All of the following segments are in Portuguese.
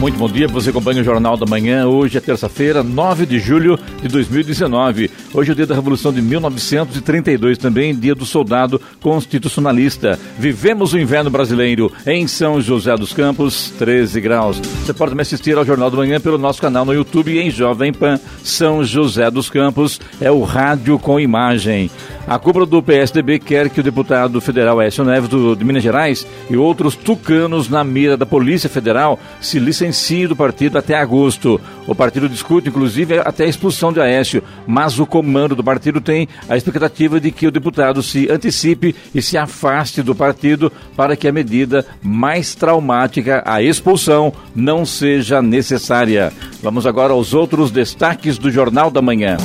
Muito bom dia, você acompanha o Jornal da Manhã. Hoje é terça-feira, 9 de julho de 2019. Hoje é o dia da Revolução de 1932, também dia do soldado constitucionalista. Vivemos o inverno brasileiro em São José dos Campos, 13 graus. Você pode me assistir ao Jornal da Manhã pelo nosso canal no YouTube em Jovem Pan São José dos Campos. É o rádio com imagem. A cúpula do PSDB quer que o deputado federal Écio Neves do, de Minas Gerais e outros tucanos na mira da Polícia Federal se licenciem do partido até agosto. O partido discute, inclusive, até a expulsão de Aécio, mas o comando do partido tem a expectativa de que o deputado se antecipe e se afaste do partido para que a medida mais traumática, a expulsão, não seja necessária. Vamos agora aos outros destaques do Jornal da Manhã.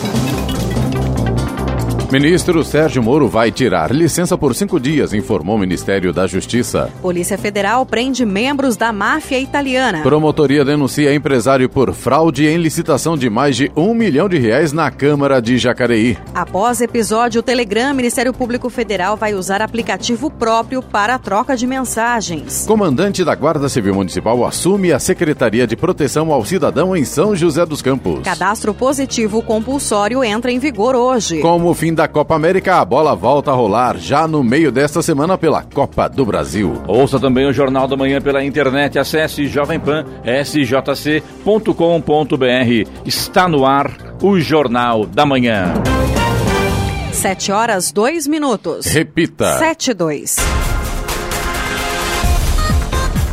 Ministro Sérgio Moro vai tirar licença por cinco dias, informou o Ministério da Justiça. Polícia Federal prende membros da máfia italiana. Promotoria denuncia empresário por fraude em licitação de mais de um milhão de reais na Câmara de Jacareí. Após episódio Telegram, Ministério Público Federal vai usar aplicativo próprio para a troca de mensagens. Comandante da Guarda Civil Municipal assume a Secretaria de Proteção ao Cidadão em São José dos Campos. Cadastro positivo compulsório entra em vigor hoje. Como o fim da Copa América, a bola volta a rolar já no meio desta semana pela Copa do Brasil. Ouça também o Jornal da Manhã pela internet. Acesse jovempan.sjc.com.br. Está no ar o Jornal da Manhã. 7 horas 2 minutos. Repita. 7 e 2.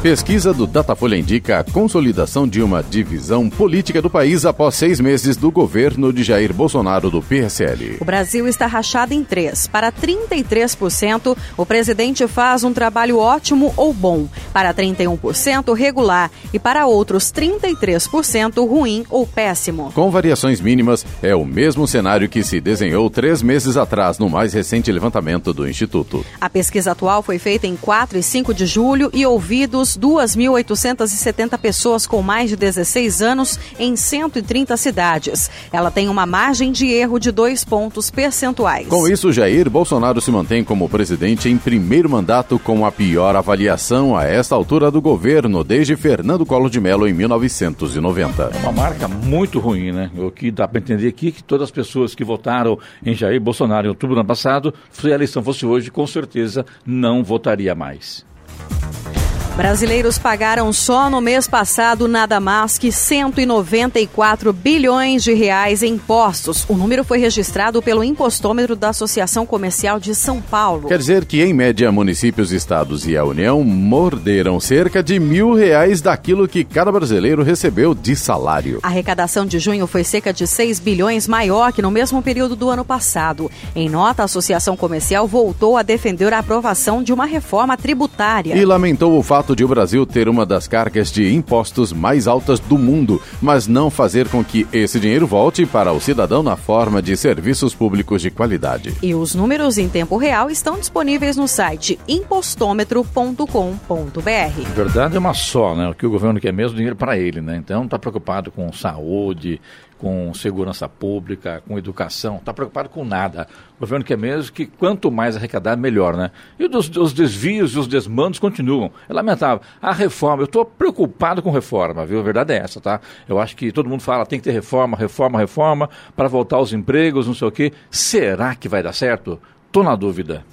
Pesquisa do Datafolha indica a consolidação de uma divisão política do país após seis meses do governo de Jair Bolsonaro do PSL. O Brasil está rachado em três. Para 33%, o presidente faz um trabalho ótimo ou bom. Para 31%, regular. E para outros 33%, ruim ou péssimo. Com variações mínimas, é o mesmo cenário que se desenhou três meses atrás no mais recente levantamento do Instituto. A pesquisa atual foi feita em 4 e 5 de julho e ouvidos 2.870 pessoas com mais de 16 anos em 130 cidades. Ela tem uma margem de erro de dois pontos percentuais. Com isso, Jair Bolsonaro se mantém como presidente em primeiro mandato com a pior avaliação a esta altura do governo desde Fernando Collor de Mello em 1990. É uma marca muito ruim, né? O que dá para entender aqui é que todas as pessoas que votaram em Jair Bolsonaro em outubro do ano passado, se a eleição fosse hoje, com certeza não votaria mais. Brasileiros pagaram só no mês passado nada mais que 194 bilhões de reais em impostos. O número foi registrado pelo impostômetro da Associação Comercial de São Paulo. Quer dizer que, em média, municípios, estados e a União morderam cerca de mil reais daquilo que cada brasileiro recebeu de salário. A arrecadação de junho foi cerca de 6 bilhões maior que no mesmo período do ano passado. Em nota, a Associação Comercial voltou a defender a aprovação de uma reforma tributária. E lamentou o fato fato de o Brasil ter uma das cargas de impostos mais altas do mundo, mas não fazer com que esse dinheiro volte para o cidadão na forma de serviços públicos de qualidade. E os números em tempo real estão disponíveis no site impostômetro.com.br. verdade é uma só, né? O que o governo quer mesmo dinheiro para ele, né? Então não está preocupado com saúde, com segurança pública, com educação, está preocupado com nada. O governo quer mesmo que quanto mais arrecadar, melhor, né? E os, os desvios e os desmandos continuam. É lamentável. A reforma, eu estou preocupado com reforma, viu? A verdade é essa, tá? Eu acho que todo mundo fala, tem que ter reforma, reforma, reforma, para voltar aos empregos, não sei o quê. Será que vai dar certo? Estou na dúvida.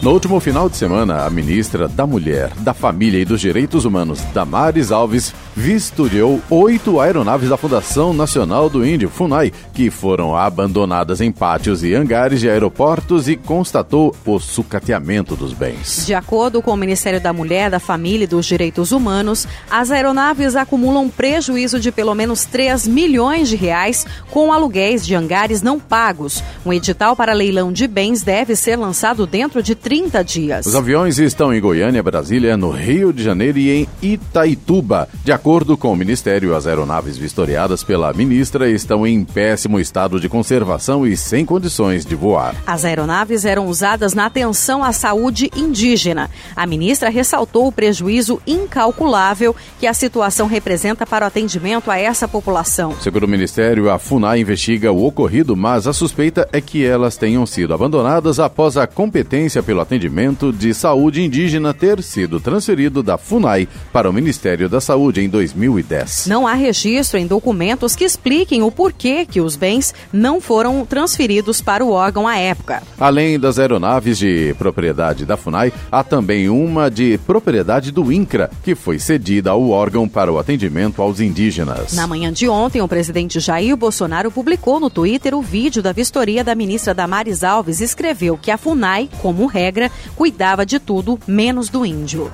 No último final de semana, a ministra da Mulher, da Família e dos Direitos Humanos, Damares Alves, vistoriou oito aeronaves da Fundação Nacional do Índio, FUNAI, que foram abandonadas em pátios e hangares de aeroportos e constatou o sucateamento dos bens. De acordo com o Ministério da Mulher, da Família e dos Direitos Humanos, as aeronaves acumulam prejuízo de pelo menos 3 milhões de reais com aluguéis de hangares não pagos. Um edital para leilão de bens deve ser lançado dentro de 30 dias. Os aviões estão em Goiânia, Brasília, no Rio de Janeiro e em Itaituba. De acordo com o Ministério, as aeronaves vistoriadas pela ministra estão em péssimo estado de conservação e sem condições de voar. As aeronaves eram usadas na atenção à saúde indígena. A ministra ressaltou o prejuízo incalculável que a situação representa para o atendimento a essa população. Segundo o Ministério, a FUNAI investiga o ocorrido, mas a suspeita é que elas tenham sido abandonadas após a competência pelo atendimento de saúde indígena ter sido transferido da FUNAI para o Ministério da Saúde em 2010. Não há registro em documentos que expliquem o porquê que os bens não foram transferidos para o órgão à época. Além das aeronaves de propriedade da FUNAI, há também uma de propriedade do INCRA, que foi cedida ao órgão para o atendimento aos indígenas. Na manhã de ontem, o presidente Jair Bolsonaro publicou no Twitter o vídeo da vistoria da ministra Damares Alves e escreveu que a FUNAI, como regra, cuidava de tudo menos do índio.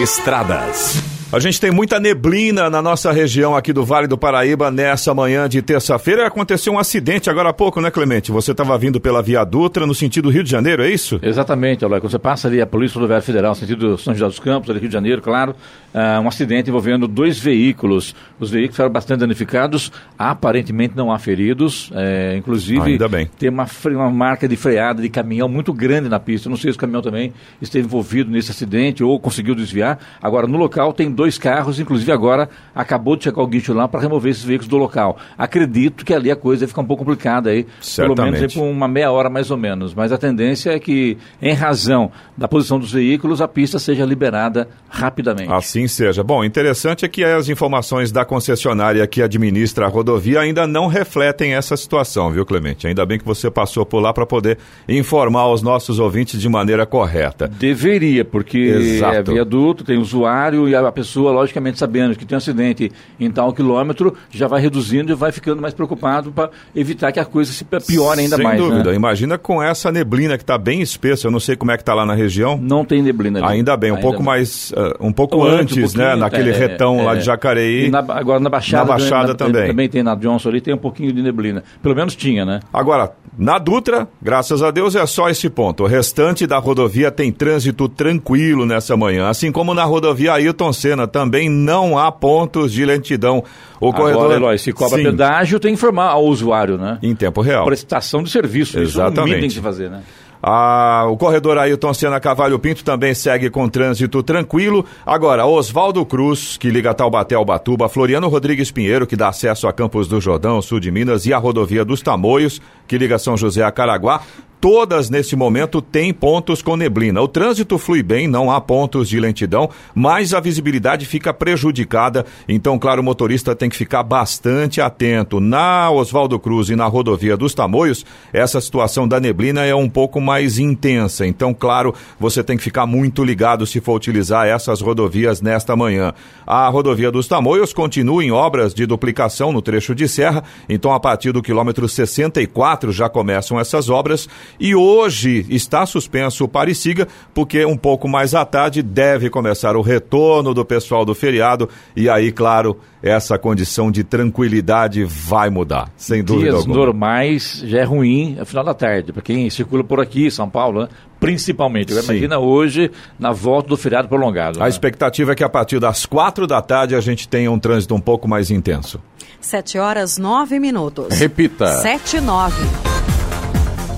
Estradas. A gente tem muita neblina na nossa região aqui do Vale do Paraíba nessa manhã de terça-feira. Aconteceu um acidente agora há pouco, né, Clemente? Você estava vindo pela Via Dutra no sentido Rio de Janeiro, é isso? Exatamente, Aloy. Quando você passa ali a Polícia Rodoviária Federal, no sentido São José dos Campos, ali Rio de Janeiro, claro, uh, um acidente envolvendo dois veículos. Os veículos foram bastante danificados, aparentemente não há feridos. É, inclusive, Ainda bem. tem uma, uma marca de freada de caminhão muito grande na pista. Eu não sei se o caminhão também esteve envolvido nesse acidente ou conseguiu desviar. Agora, no local tem dois dois carros, inclusive agora acabou de chegar o guincho lá para remover esses veículos do local. Acredito que ali a coisa fica um pouco complicada aí, Certamente. pelo menos aí por uma meia hora mais ou menos. Mas a tendência é que, em razão da posição dos veículos, a pista seja liberada rapidamente. Assim seja. Bom, interessante é que as informações da concessionária que administra a rodovia ainda não refletem essa situação, viu, Clemente? Ainda bem que você passou por lá para poder informar os nossos ouvintes de maneira correta. Deveria, porque Exato. é viaduto, tem usuário e a pessoa, logicamente, sabendo que tem um acidente em tal quilômetro, já vai reduzindo e vai ficando mais preocupado para evitar que a coisa se piore ainda Sem mais. dúvida. né? Imagina com essa neblina que está bem espessa. Eu não sei como é que está lá na região. Não tem neblina ali. Ainda bem, um Ainda pouco bem. mais, ah, um pouco Ou antes, um né? Naquele é, retão lá é. de Jacareí. Na- agora na Baixada, Na Baixada também. Também tem na Johnson ali, tem um pouquinho de neblina. Pelo menos tinha, né? Agora, na Dutra, graças a Deus, é só esse ponto. O restante da rodovia tem trânsito tranquilo nessa manhã. Assim como na rodovia Ailton Senna, também não há pontos de lentidão. O Agora, corredor. Eloy, se cobra Sim, pedágio, tem que informar ao usuário, né? Em tempo real. Prestação de serviço. Isso é o Exatamente. mínimo tem que fazer, né? Ah, o corredor Ailton Senna Cavalho Pinto também segue com trânsito tranquilo. Agora, Oswaldo Cruz, que liga Taubaté ao Batuba, Floriano Rodrigues Pinheiro, que dá acesso a Campos do Jordão, sul de Minas, e a rodovia dos Tamoios, que liga São José a Caraguá. Todas, nesse momento, têm pontos com neblina. O trânsito flui bem, não há pontos de lentidão, mas a visibilidade fica prejudicada. Então, claro, o motorista tem que ficar bastante atento. Na Oswaldo Cruz e na rodovia dos Tamoios, essa situação da neblina é um pouco mais intensa. Então, claro, você tem que ficar muito ligado se for utilizar essas rodovias nesta manhã. A rodovia dos Tamoios continua em obras de duplicação no trecho de serra. Então, a partir do quilômetro 64 já começam essas obras. E hoje está suspenso o Parisiga, porque um pouco mais à tarde deve começar o retorno do pessoal do feriado. E aí, claro, essa condição de tranquilidade vai mudar, sem dúvida Dias alguma. normais já é ruim no final da tarde, para quem circula por aqui, São Paulo, né? principalmente. Imagina hoje, na volta do feriado prolongado. A né? expectativa é que a partir das quatro da tarde a gente tenha um trânsito um pouco mais intenso. 7 horas 9 minutos. Repita. 7 e 9.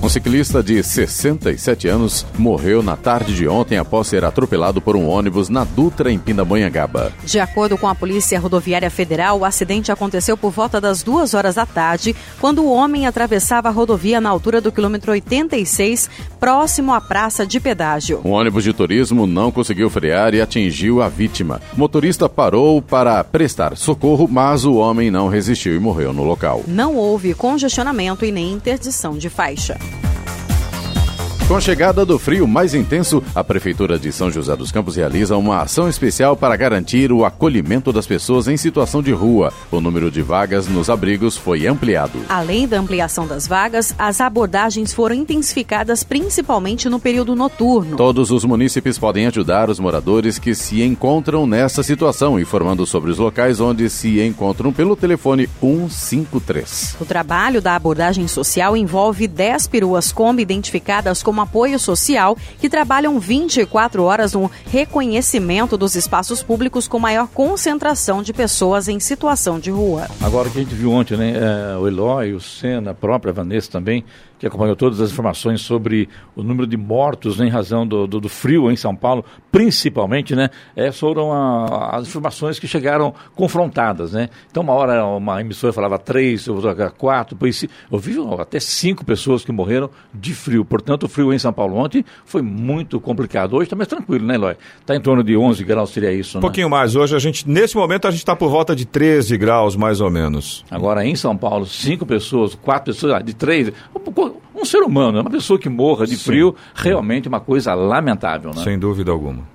Um ciclista de 67 anos morreu na tarde de ontem após ser atropelado por um ônibus na Dutra, em Pindamonhangaba. De acordo com a Polícia Rodoviária Federal, o acidente aconteceu por volta das duas horas da tarde, quando o homem atravessava a rodovia na altura do quilômetro 86, próximo à praça de pedágio. Um ônibus de turismo não conseguiu frear e atingiu a vítima. O motorista parou para prestar socorro, mas o homem não resistiu e morreu no local. Não houve congestionamento e nem interdição de faixa. Com a chegada do frio mais intenso, a Prefeitura de São José dos Campos realiza uma ação especial para garantir o acolhimento das pessoas em situação de rua. O número de vagas nos abrigos foi ampliado. Além da ampliação das vagas, as abordagens foram intensificadas principalmente no período noturno. Todos os munícipes podem ajudar os moradores que se encontram nessa situação, informando sobre os locais onde se encontram pelo telefone 153. O trabalho da abordagem social envolve 10 peruas Kombi identificadas como apoio social que trabalham 24 horas no reconhecimento dos espaços públicos com maior concentração de pessoas em situação de rua. Agora que a gente viu ontem, né, é, o Eloy, o Senna, a própria Vanessa também, que acompanhou todas as informações sobre o número de mortos né, em razão do, do, do, frio em São Paulo, principalmente, né, é, foram a, as informações que chegaram confrontadas, né. Então, uma hora uma emissora falava três, outra quatro, eu vi até cinco pessoas que morreram de frio. Portanto, o frio em São Paulo ontem foi muito complicado. Hoje está mais tranquilo, né, Eloy? Está em torno de 11 graus, seria isso, Um né? pouquinho mais. Hoje, a gente, nesse momento, a gente está por volta de 13 graus, mais ou menos. Agora, em São Paulo, cinco pessoas, quatro pessoas, ah, de três, um ser humano, uma pessoa que morra de Sim. frio, realmente uma coisa lamentável, né? Sem dúvida alguma.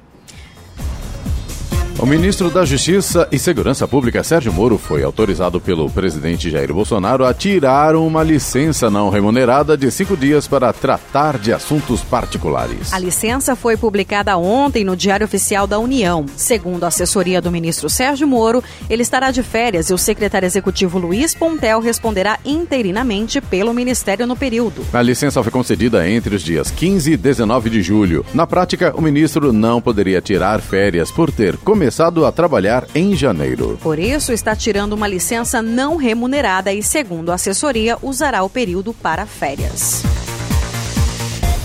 O ministro da Justiça e Segurança Pública, Sérgio Moro, foi autorizado pelo presidente Jair Bolsonaro a tirar uma licença não remunerada de cinco dias para tratar de assuntos particulares. A licença foi publicada ontem no Diário Oficial da União. Segundo a assessoria do ministro Sérgio Moro, ele estará de férias e o secretário executivo Luiz Pontel responderá interinamente pelo ministério no período. A licença foi concedida entre os dias 15 e 19 de julho. Na prática, o ministro não poderia tirar férias por ter começado começado a trabalhar em janeiro. Por isso, está tirando uma licença não remunerada e, segundo a assessoria, usará o período para férias.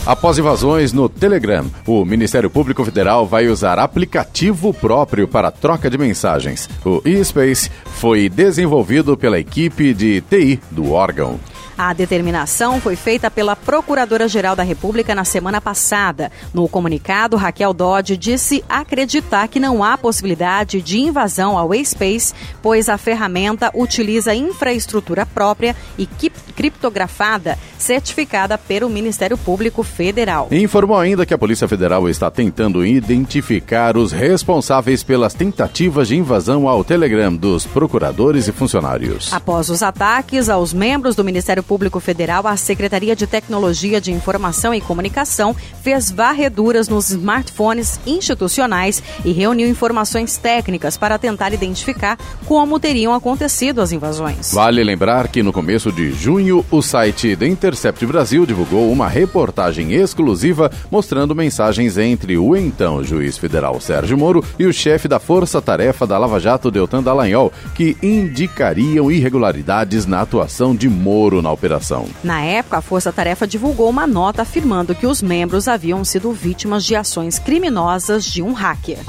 Após invasões no Telegram, o Ministério Público Federal vai usar aplicativo próprio para troca de mensagens. O eSpace foi desenvolvido pela equipe de TI do órgão. A determinação foi feita pela Procuradora-Geral da República na semana passada. No comunicado, Raquel Dodge disse acreditar que não há possibilidade de invasão ao Space, pois a ferramenta utiliza infraestrutura própria e criptografada, certificada pelo Ministério Público Federal. Informou ainda que a Polícia Federal está tentando identificar os responsáveis pelas tentativas de invasão ao Telegram dos procuradores e funcionários. Após os ataques aos membros do Ministério Público Federal, a Secretaria de Tecnologia de Informação e Comunicação fez varreduras nos smartphones institucionais e reuniu informações técnicas para tentar identificar como teriam acontecido as invasões. Vale lembrar que no começo de junho, o site The Intercept Brasil divulgou uma reportagem exclusiva mostrando mensagens entre o então juiz federal Sérgio Moro e o chefe da Força Tarefa da Lava Jato, Deltan Dallagnol, que indicariam irregularidades na atuação de Moro na operação. Na época, a Força Tarefa divulgou uma nota afirmando que os membros haviam sido vítimas de ações criminosas de um hacker.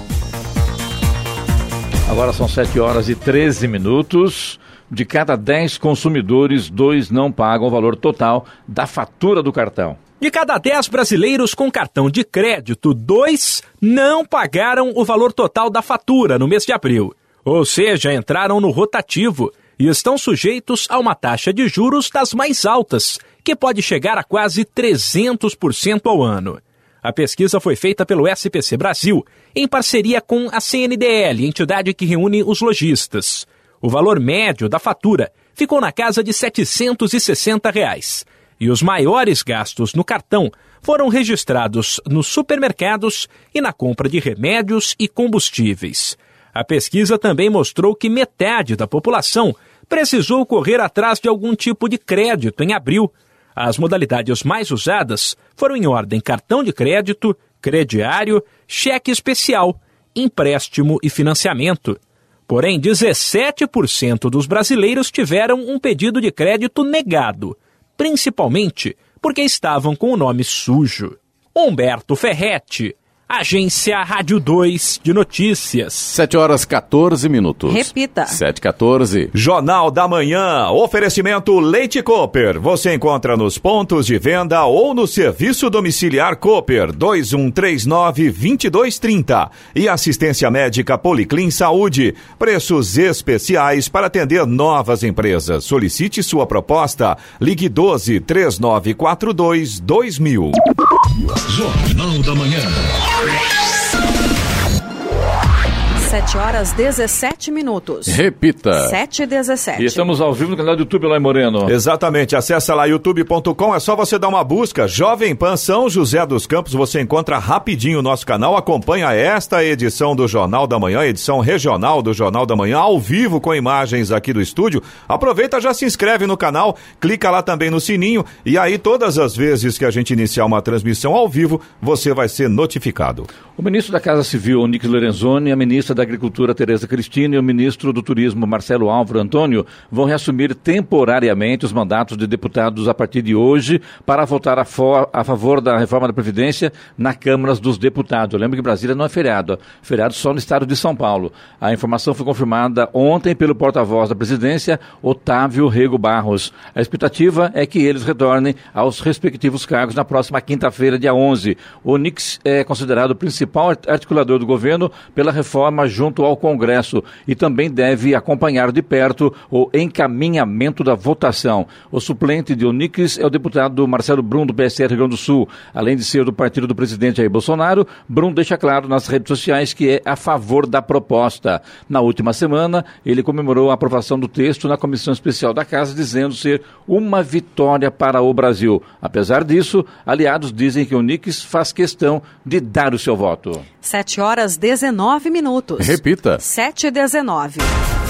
Agora são 7 horas e 13 minutos. De cada 10 consumidores, dois não pagam o valor total da fatura do cartão. De cada 10 brasileiros com cartão de crédito, dois não pagaram o valor total da fatura no mês de abril. Ou seja, entraram no rotativo e estão sujeitos a uma taxa de juros das mais altas, que pode chegar a quase 300% ao ano. A pesquisa foi feita pelo SPC Brasil, em parceria com a CNDL, entidade que reúne os lojistas. O valor médio da fatura ficou na casa de 760 reais, e os maiores gastos no cartão foram registrados nos supermercados e na compra de remédios e combustíveis. A pesquisa também mostrou que metade da população precisou correr atrás de algum tipo de crédito em abril. As modalidades mais usadas foram em ordem cartão de crédito, crediário, cheque especial, empréstimo e financiamento. Porém, 17% dos brasileiros tiveram um pedido de crédito negado, principalmente porque estavam com o nome sujo. Humberto Ferretti Agência Rádio 2 de Notícias. 7 horas 14 minutos. Repita. 7 14. Jornal da Manhã. Oferecimento Leite Cooper. Você encontra nos pontos de venda ou no serviço domiciliar Cooper 2139 2230. E assistência médica Policlin Saúde. Preços especiais para atender novas empresas. Solicite sua proposta. Ligue 12 3942 2000. Jornal da Manhã. 7 horas 17 minutos. Repita. 7 e 17. E estamos ao vivo no canal do YouTube lá em Moreno. Exatamente, acessa lá youtube.com, é só você dar uma busca, Jovem Pan São José dos Campos, você encontra rapidinho o nosso canal, acompanha esta edição do Jornal da Manhã, edição regional do Jornal da Manhã, ao vivo com imagens aqui do estúdio. Aproveita, já se inscreve no canal, clica lá também no sininho e aí todas as vezes que a gente iniciar uma transmissão ao vivo, você vai ser notificado. O ministro da Casa Civil, Onix Lorenzoni, a ministra da Agricultura, Tereza Cristina, e o ministro do Turismo, Marcelo Álvaro Antônio, vão reassumir temporariamente os mandatos de deputados a partir de hoje para votar a, a favor da reforma da Previdência na Câmara dos Deputados. Eu lembro que Brasília não é feriado, feriado só no estado de São Paulo. A informação foi confirmada ontem pelo porta-voz da presidência, Otávio Rego Barros. A expectativa é que eles retornem aos respectivos cargos na próxima quinta-feira, dia 11. O Onix é considerado o principal articulador do governo pela reforma junto ao Congresso e também deve acompanhar de perto o encaminhamento da votação. O suplente de Onix é o deputado Marcelo Brum, do PSR Rio Grande do Sul. Além de ser do partido do presidente Jair Bolsonaro, Brum deixa claro nas redes sociais que é a favor da proposta. Na última semana, ele comemorou a aprovação do texto na Comissão Especial da Casa, dizendo ser uma vitória para o Brasil. Apesar disso, aliados dizem que Onix faz questão de dar o seu voto voto. 7 horas 19 minutos. Repita. 7 e 19.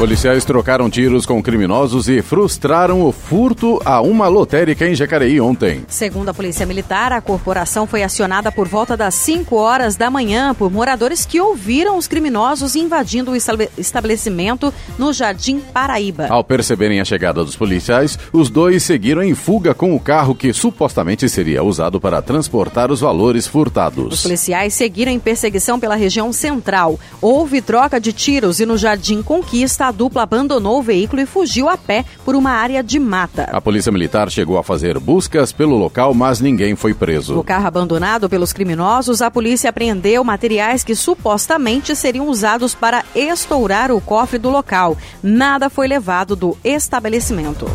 Policiais trocaram tiros com criminosos e frustraram o furto a uma lotérica em Jacareí ontem. Segundo a Polícia Militar, a corporação foi acionada por volta das 5 horas da manhã por moradores que ouviram os criminosos invadindo o estabelecimento no Jardim Paraíba. Ao perceberem a chegada dos policiais, os dois seguiram em fuga com o carro que supostamente seria usado para transportar os valores furtados. Os policiais seguiram em perseguição pela região central. Houve troca de tiros e no Jardim Conquista a dupla abandonou o veículo e fugiu a pé por uma área de mata. A polícia militar chegou a fazer buscas pelo local, mas ninguém foi preso. No carro abandonado pelos criminosos, a polícia apreendeu materiais que supostamente seriam usados para estourar o cofre do local. Nada foi levado do estabelecimento.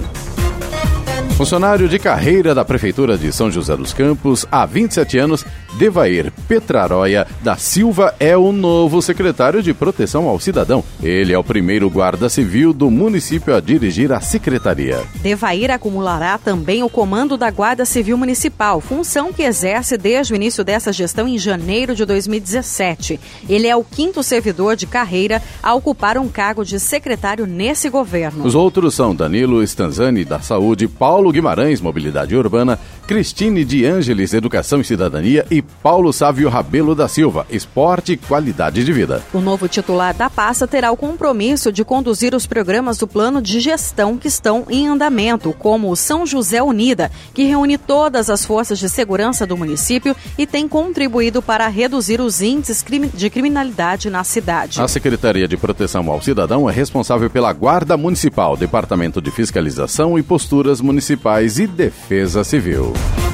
Funcionário de carreira da Prefeitura de São José dos Campos, há 27 anos, Devair Petraroia da Silva é o novo secretário de Proteção ao Cidadão. Ele é o primeiro guarda civil do município a dirigir a secretaria. Devair acumulará também o comando da Guarda Civil Municipal, função que exerce desde o início dessa gestão em janeiro de 2017. Ele é o quinto servidor de carreira a ocupar um cargo de secretário nesse governo. Os outros são Danilo Stanzani da Saúde, Paulo Guimarães, Mobilidade Urbana, Cristine de Ângeles, Educação e Cidadania e Paulo Sávio Rabelo da Silva, Esporte e Qualidade de Vida. O novo titular da pasta terá o compromisso de conduzir os programas do plano de gestão que estão em andamento, como o São José Unida, que reúne todas as forças de segurança do município e tem contribuído para reduzir os índices de criminalidade na cidade. A Secretaria de Proteção ao Cidadão é responsável pela Guarda Municipal, Departamento de Fiscalização e Posturas Municipais e Defesa Civil. Thank you.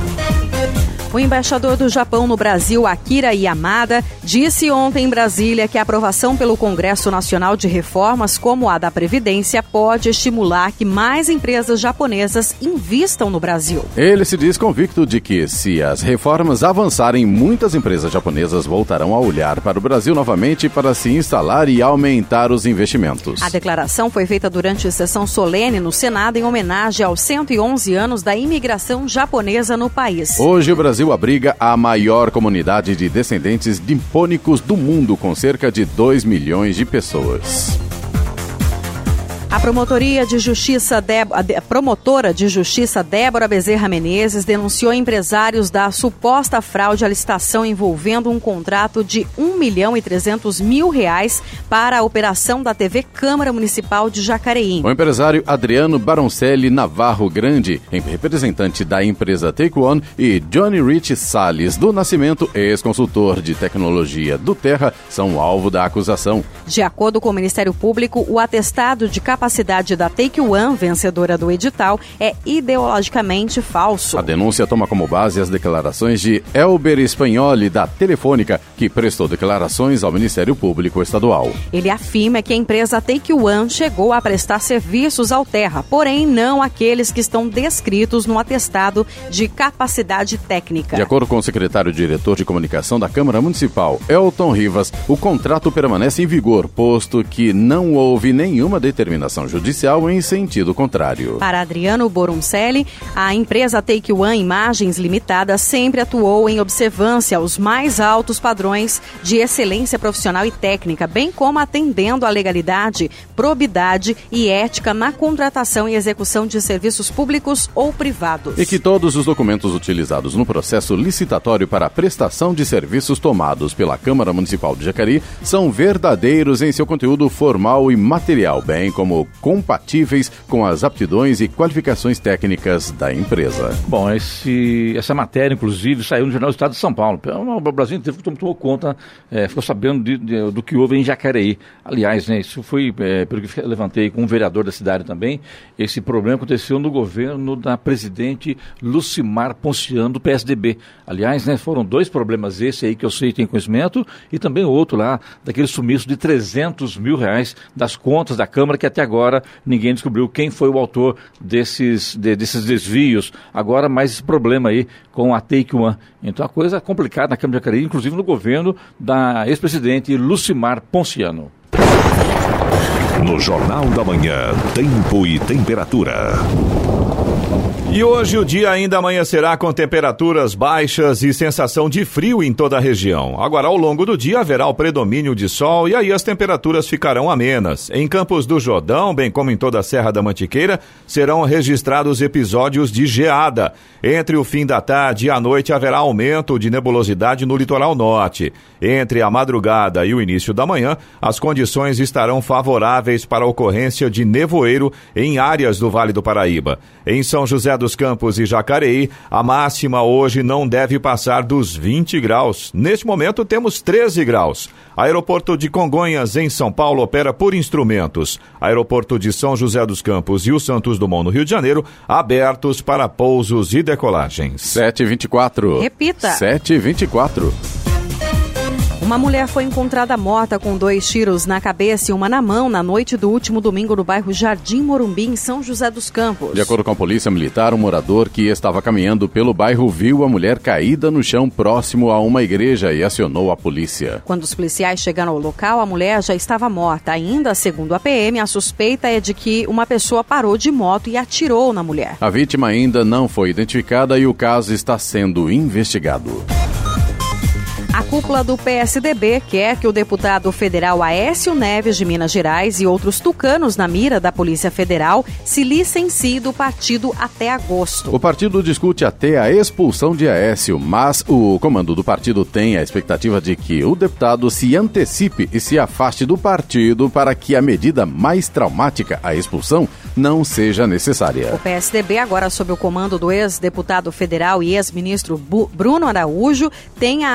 O embaixador do Japão no Brasil, Akira Yamada, disse ontem em Brasília que a aprovação pelo Congresso Nacional de Reformas, como a da Previdência, pode estimular que mais empresas japonesas invistam no Brasil. Ele se diz convicto de que, se as reformas avançarem, muitas empresas japonesas voltarão a olhar para o Brasil novamente para se instalar e aumentar os investimentos. A declaração foi feita durante sessão solene no Senado em homenagem aos 111 anos da imigração japonesa no país. Hoje, o Brasil Brasil abriga a maior comunidade de descendentes nipônicos do mundo, com cerca de 2 milhões de pessoas. A promotoria de justiça a promotora de justiça Débora Bezerra Menezes denunciou empresários da suposta fraude à licitação envolvendo um contrato de 1 milhão e 300 mil reais para a operação da TV Câmara Municipal de Jacareí. O empresário Adriano Baroncelli Navarro Grande, representante da empresa Take One, e Johnny Rich Salles do Nascimento, ex-consultor de tecnologia do Terra, são alvo da acusação. De acordo com o Ministério Público, o atestado de capacidade da Take One, vencedora do edital, é ideologicamente falso. A denúncia toma como base as declarações de Elber Spagnoli, da Telefônica, que prestou declarações ao Ministério Público Estadual. Ele afirma que a empresa Take One chegou a prestar serviços ao Terra, porém não aqueles que estão descritos no atestado de capacidade técnica. De acordo com o secretário-diretor de comunicação da Câmara Municipal, Elton Rivas, o contrato permanece em vigor, posto que não houve nenhuma determinação judicial em sentido contrário. Para Adriano Boruncelli, a empresa Take One Imagens Limitada sempre atuou em observância aos mais altos padrões de excelência profissional e técnica, bem como atendendo à legalidade, probidade e ética na contratação e execução de serviços públicos ou privados. E que todos os documentos utilizados no processo licitatório para a prestação de serviços tomados pela Câmara Municipal de Jacareí são verdadeiros em seu conteúdo formal e material, bem como compatíveis com as aptidões e qualificações técnicas da empresa. Bom, esse, essa matéria, inclusive, saiu no Jornal do Estado de São Paulo. O Brasil inteiro tomou conta, é, ficou sabendo de, de, do que houve em Jacareí. Aliás, né, isso foi, é, pelo que levantei com um vereador da cidade também, esse problema aconteceu no governo da presidente Lucimar Ponciano, do PSDB. Aliás, né, foram dois problemas, esse aí que eu sei tem conhecimento, e também outro lá, daquele sumiço de 300 mil reais das contas da Câmara, que até agora ninguém descobriu quem foi o autor desses, de, desses desvios. Agora, mais esse problema aí com a Take One. Então, a coisa é complicada na Câmara de Jacareí, inclusive no governo da ex-presidente Lucimar Ponciano. No Jornal da Manhã, Tempo e Temperatura. E hoje o dia ainda amanhecerá com temperaturas baixas e sensação de frio em toda a região. Agora, ao longo do dia, haverá o predomínio de sol e aí as temperaturas ficarão amenas. Em Campos do Jordão, bem como em toda a Serra da Mantiqueira, serão registrados episódios de geada. Entre o fim da tarde e a noite haverá aumento de nebulosidade no litoral norte. Entre a madrugada e o início da manhã, as condições estarão favoráveis para a ocorrência de nevoeiro em áreas do Vale do Paraíba. Em São José dos Campos e Jacareí, a máxima hoje não deve passar dos 20 graus. Neste momento temos 13 graus. Aeroporto de Congonhas, em São Paulo, opera por instrumentos. Aeroporto de São José dos Campos e o Santos Dumont, no Rio de Janeiro, abertos para pousos e decolagens. 724. Repita. 724. Uma mulher foi encontrada morta com dois tiros na cabeça e uma na mão na noite do último domingo no bairro Jardim Morumbi, em São José dos Campos. De acordo com a polícia militar, um morador que estava caminhando pelo bairro viu a mulher caída no chão próximo a uma igreja e acionou a polícia. Quando os policiais chegaram ao local, a mulher já estava morta. Ainda, segundo a PM, a suspeita é de que uma pessoa parou de moto e atirou na mulher. A vítima ainda não foi identificada e o caso está sendo investigado. A cúpula do PSDB quer que o deputado federal Aécio Neves de Minas Gerais e outros tucanos na mira da Polícia Federal se licenciem do partido até agosto. O partido discute até a expulsão de Aécio, mas o comando do partido tem a expectativa de que o deputado se antecipe e se afaste do partido para que a medida mais traumática, a expulsão, não seja necessária. O PSDB, agora sob o comando do ex-deputado federal e ex-ministro Bruno Araújo, tem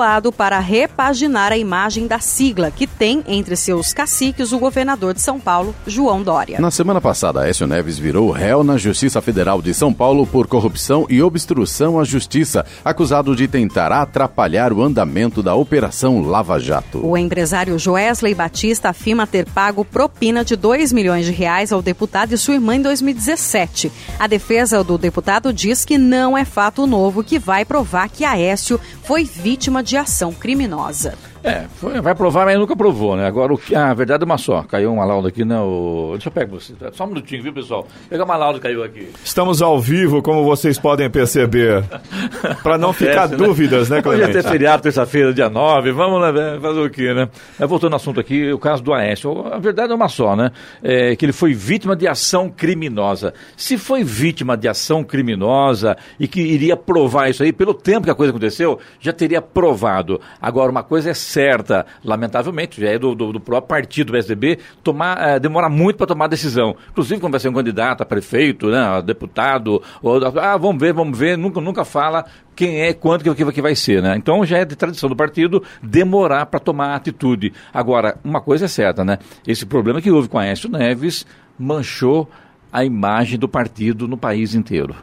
articulado para repaginar a imagem da sigla, que tem entre seus caciques o governador de São Paulo, João Dória. Na semana passada, Aécio Neves virou réu na Justiça Federal de São Paulo por corrupção e obstrução à justiça, acusado de tentar atrapalhar o andamento da Operação Lava Jato. O empresário Joesley Batista afirma ter pago propina de 2 milhões de reais ao deputado e sua irmã em 2017. A defesa do deputado diz que não é fato novo que vai provar que Aécio foi vítima de ação criminosa. É, foi, vai provar, mas nunca provou, né? Agora, o que, ah, a verdade é uma só. Caiu uma lauda aqui, né? O, deixa eu pegar você. Só um minutinho, viu, pessoal? Pegar uma lauda que caiu aqui. Estamos ao vivo, como vocês podem perceber. Para não ficar né? dúvidas, né, Clemente? Hoje é até feriado, terça-feira, dia 9. Vamos lá, fazer o quê, né? Voltando ao assunto aqui, o caso do Aécio. A verdade é uma só, né? É que ele foi vítima de ação criminosa. Se foi vítima de ação criminosa e que iria provar isso aí, pelo tempo que a coisa aconteceu, já teria provado. Agora, uma coisa é certa, lamentavelmente, já é do, do, do próprio partido do PSDB, tomar, é, demora muito para tomar decisão. Inclusive, quando vai ser um candidato a prefeito, né, a deputado, ou, ah, vamos ver, vamos ver, nunca, nunca fala quem é, quanto que, que, vai ser, né? Então já é de tradição do partido demorar para tomar atitude. Agora, uma coisa é certa, né? Esse problema que houve com a Aécio Neves manchou a imagem do partido no país inteiro.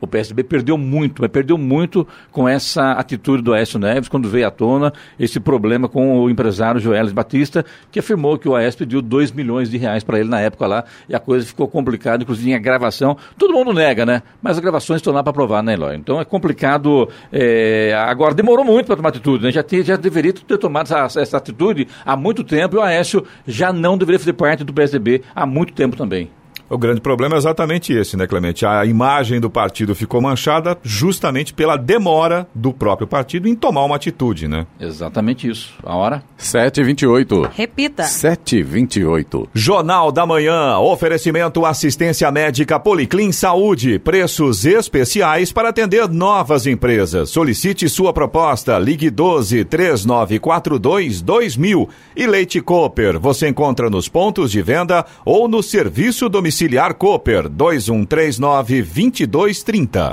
O PSDB perdeu muito, mas perdeu muito com essa atitude do Aécio Neves, quando veio à tona esse problema com o empresário Joelis Batista, que afirmou que o Aécio pediu 2 milhões de reais para ele na época lá, e a coisa ficou complicada, inclusive a gravação. Todo mundo nega, né? Mas as gravações estão lá para provar, né, Eloy? Então é complicado. É... Agora, demorou muito para tomar atitude, né? Já, te, já deveria ter tomado essa, essa atitude há muito tempo, e o Aécio já não deveria fazer parte do PSDB há muito tempo também. O grande problema é exatamente esse, né, Clemente? A imagem do partido ficou manchada justamente pela demora do próprio partido em tomar uma atitude, né? Exatamente isso. A hora? 7h28. Repita. 7h28. Jornal da Manhã. Oferecimento assistência médica Policlin Saúde. Preços especiais para atender novas empresas. Solicite sua proposta. Ligue 12 3942 2000. E Leite Cooper. Você encontra nos pontos de venda ou no serviço domiciliar Domiciliar Cooper 2139 2230.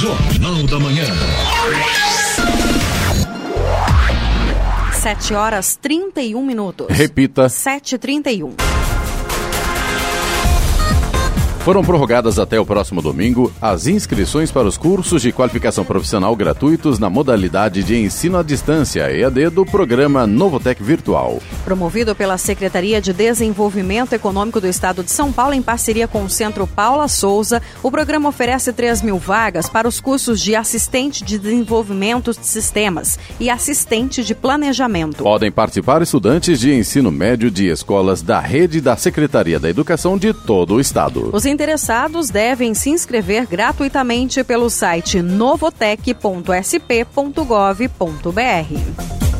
Jornal da Manhã. 7 horas 31 minutos. Repita. 7h31. Foram prorrogadas até o próximo domingo as inscrições para os cursos de qualificação profissional gratuitos na modalidade de ensino à distância EAD do programa Novotec Virtual. Promovido pela Secretaria de Desenvolvimento Econômico do Estado de São Paulo em parceria com o Centro Paula Souza, o programa oferece 3 mil vagas para os cursos de assistente de desenvolvimento de sistemas e assistente de planejamento. Podem participar estudantes de ensino médio de escolas da rede da Secretaria da Educação de todo o Estado. Os interessados devem se inscrever gratuitamente pelo site novotec.sp.gov.br.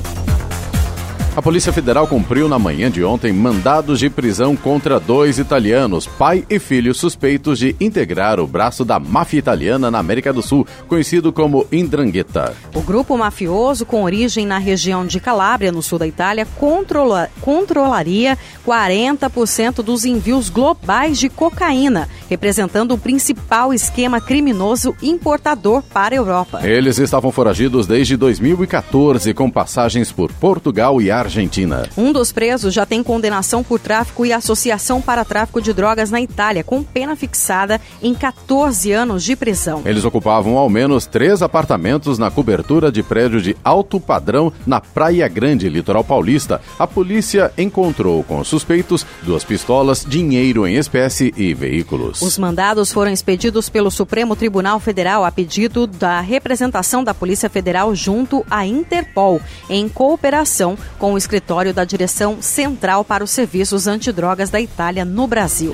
A Polícia Federal cumpriu na manhã de ontem mandados de prisão contra dois italianos, pai e filho suspeitos de integrar o braço da máfia italiana na América do Sul, conhecido como Indrangheta. O grupo mafioso, com origem na região de Calábria, no sul da Itália, controla, controlaria 40% dos envios globais de cocaína, representando o principal esquema criminoso importador para a Europa. Eles estavam foragidos desde 2014, com passagens por Portugal e Argentina Argentina. Um dos presos já tem condenação por tráfico e associação para tráfico de drogas na Itália, com pena fixada em 14 anos de prisão. Eles ocupavam ao menos três apartamentos na cobertura de prédio de alto padrão na Praia Grande, litoral paulista. A polícia encontrou com os suspeitos duas pistolas, dinheiro em espécie e veículos. Os mandados foram expedidos pelo Supremo Tribunal Federal a pedido da representação da Polícia Federal junto à Interpol, em cooperação com o escritório da Direção Central para os Serviços Antidrogas da Itália no Brasil.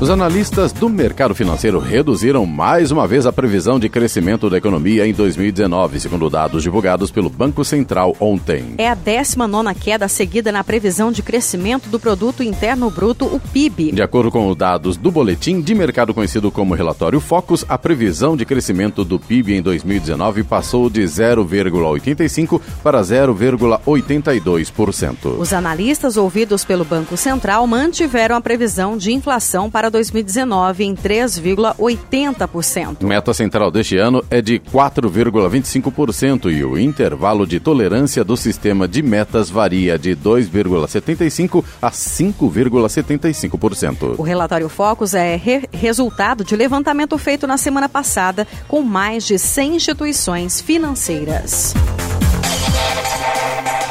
Os analistas do mercado financeiro reduziram mais uma vez a previsão de crescimento da economia em 2019, segundo dados divulgados pelo Banco Central ontem. É a 19 queda seguida na previsão de crescimento do Produto Interno Bruto, o PIB. De acordo com os dados do boletim de mercado conhecido como Relatório Focus, a previsão de crescimento do PIB em 2019 passou de 0,85% para 0,82%. Os analistas ouvidos pelo Banco Central mantiveram a previsão de inflação para 2019 em 3,80%. Meta central deste ano é de 4,25% e o intervalo de tolerância do sistema de metas varia de 2,75% a 5,75%. O relatório Focus é re resultado de levantamento feito na semana passada com mais de 100 instituições financeiras.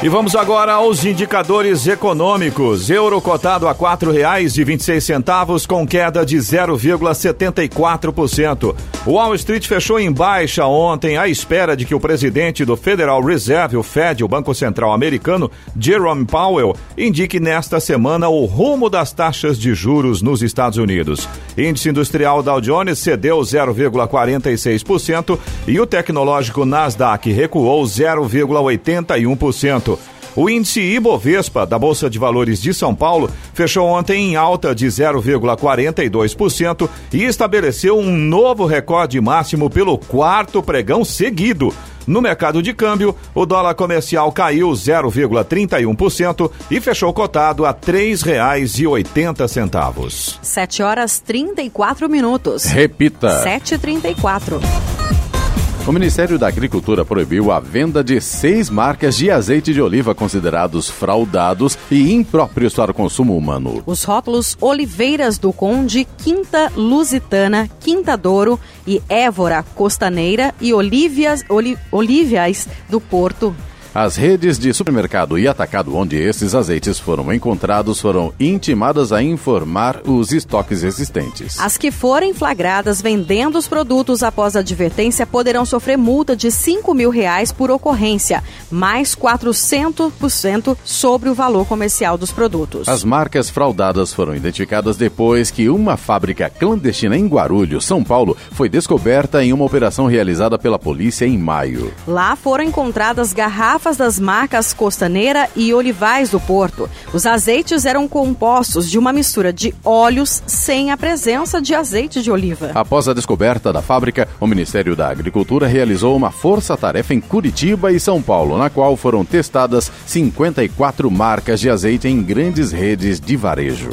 E vamos agora aos indicadores econômicos. Euro cotado a quatro reais e vinte centavos com queda de 0,74%. O Wall Street fechou em baixa ontem à espera de que o presidente do Federal Reserve, o Fed, o Banco Central Americano, Jerome Powell, indique nesta semana o rumo das taxas de juros nos Estados Unidos. Índice industrial Dow Jones cedeu 0,46% e o tecnológico Nasdaq recuou 0,81%. O índice Ibovespa da Bolsa de Valores de São Paulo fechou ontem em alta de 0,42% e estabeleceu um novo recorde máximo pelo quarto pregão seguido. No mercado de câmbio, o dólar comercial caiu 0,31% e fechou cotado a R$ 3,80. 7 horas 34 minutos. Repita. 7h34. O Ministério da Agricultura proibiu a venda de seis marcas de azeite de oliva considerados fraudados e impróprios para o consumo humano. Os rótulos Oliveiras do Conde, Quinta Lusitana, Quinta Douro e Évora Costaneira e Olívias, Oli, do Porto as redes de supermercado e atacado onde esses azeites foram encontrados foram intimadas a informar os estoques existentes. As que forem flagradas vendendo os produtos após advertência poderão sofrer multa de 5 mil reais por ocorrência, mais 400% sobre o valor comercial dos produtos. As marcas fraudadas foram identificadas depois que uma fábrica clandestina em Guarulhos, São Paulo, foi descoberta em uma operação realizada pela polícia em maio. Lá foram encontradas garrafas garrafas das marcas Costaneira e Olivais do Porto. Os azeites eram compostos de uma mistura de óleos sem a presença de azeite de oliva. Após a descoberta da fábrica, o Ministério da Agricultura realizou uma força-tarefa em Curitiba e São Paulo, na qual foram testadas 54 marcas de azeite em grandes redes de varejo.